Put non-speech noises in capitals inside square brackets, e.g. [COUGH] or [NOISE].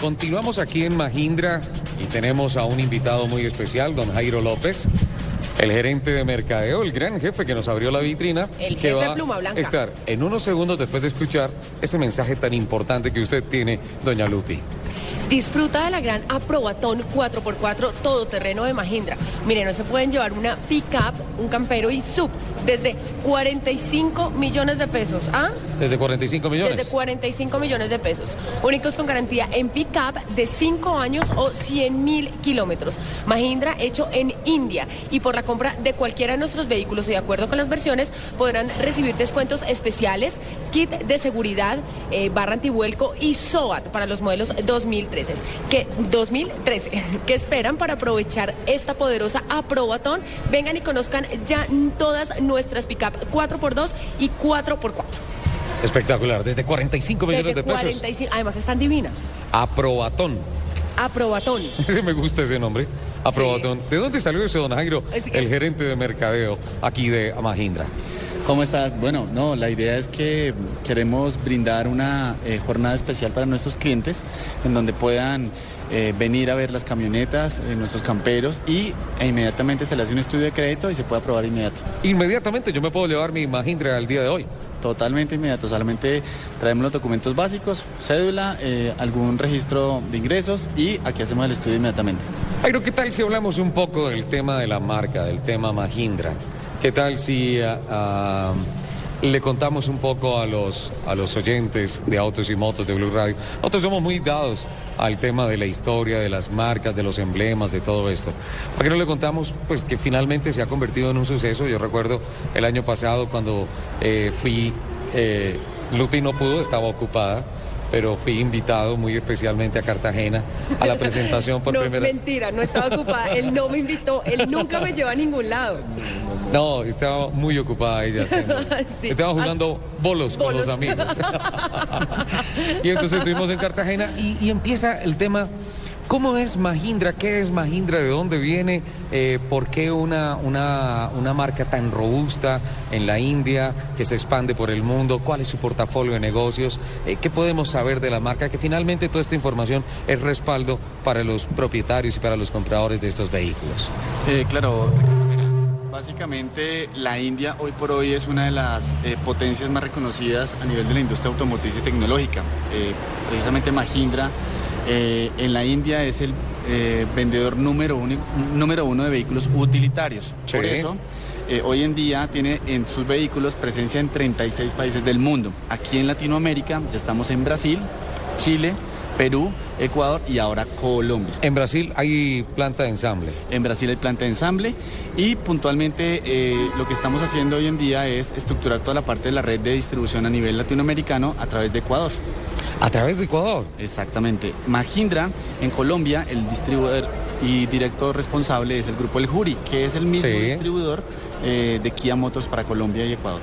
continuamos aquí en Mahindra y tenemos a un invitado muy especial, don Jairo López, el gerente de mercadeo, el gran jefe que nos abrió la vitrina. El que jefe va Pluma Blanca. a estar en unos segundos después de escuchar ese mensaje tan importante que usted tiene, doña Lupi. Disfruta de la gran aprobatón 4x4 todoterreno de Mahindra. Mire, no se pueden llevar una pick-up, un campero y sub desde 45 millones de pesos. ¿Ah? Desde 45 millones. Desde 45 millones de pesos. Únicos con garantía en pick-up de 5 años o 100 mil kilómetros. Mahindra hecho en India. Y por la compra de cualquiera de nuestros vehículos y de acuerdo con las versiones, podrán recibir descuentos especiales, kit de seguridad, eh, barra antivuelco y SOAT para los modelos 2013. Que, 2013. [LAUGHS] ¿Qué esperan para aprovechar esta poderosa aprobatón? Vengan y conozcan ya todas nuestras pick-up 4x2 y 4x4. Espectacular, desde 45 millones Desde de pesos. 45, además están divinas. Aprobatón. Aprobatón. [LAUGHS] Ese me gusta ese nombre. Aprobatón. ¿De dónde salió ese don Jairo? Es que- El gerente de mercadeo aquí de Mahindra. ¿Cómo estás? Bueno, no, la idea es que queremos brindar una eh, jornada especial para nuestros clientes en donde puedan eh, venir a ver las camionetas, eh, nuestros camperos y e inmediatamente se le hace un estudio de crédito y se puede aprobar inmediato. Inmediatamente yo me puedo llevar mi Mahindra al día de hoy. Totalmente inmediato, solamente traemos los documentos básicos, cédula, algún registro de ingresos y aquí hacemos el estudio inmediatamente. Jairo, ¿qué tal si hablamos un poco del tema de la marca, del tema Mahindra? ¿Qué tal si ah, ah, le contamos un poco a los, a los oyentes de Autos y Motos de Blue Radio? Nosotros somos muy dados al tema de la historia, de las marcas, de los emblemas, de todo esto. ¿Por qué no le contamos pues, que finalmente se ha convertido en un suceso? Yo recuerdo el año pasado cuando eh, fui, eh, Lupi no pudo, estaba ocupada. Pero fui invitado muy especialmente a Cartagena a la presentación por [LAUGHS] no, primera vez. mentira, no estaba ocupada. Él no me invitó, él nunca me lleva a ningún lado. No, estaba muy ocupada ella. Sí. [LAUGHS] Estaba jugando bolos, con los amigos. [LAUGHS] y entonces estuvimos en Cartagena y, y empieza el tema. ¿Cómo es Mahindra? ¿Qué es Mahindra? ¿De dónde viene? Eh, ¿Por qué una, una, una marca tan robusta en la India que se expande por el mundo? ¿Cuál es su portafolio de negocios? Eh, ¿Qué podemos saber de la marca? Que finalmente toda esta información es respaldo para los propietarios y para los compradores de estos vehículos. Eh, claro, básicamente la India hoy por hoy es una de las eh, potencias más reconocidas a nivel de la industria automotriz y tecnológica. Precisamente Mahindra eh, en la India es el eh, vendedor número uno, número uno de vehículos utilitarios. Sí. Por eso, eh, hoy en día tiene en sus vehículos presencia en 36 países del mundo. Aquí en Latinoamérica ya estamos en Brasil, Chile, Perú, Ecuador y ahora Colombia. En Brasil hay planta de ensamble. En Brasil hay planta de ensamble y puntualmente eh, lo que estamos haciendo hoy en día es estructurar toda la parte de la red de distribución a nivel latinoamericano a través de Ecuador. A través de Ecuador. Exactamente. Mahindra en Colombia, el distribuidor y director responsable es el grupo El Juri, que es el mismo Sí. distribuidor eh, de Kia Motors para Colombia y Ecuador.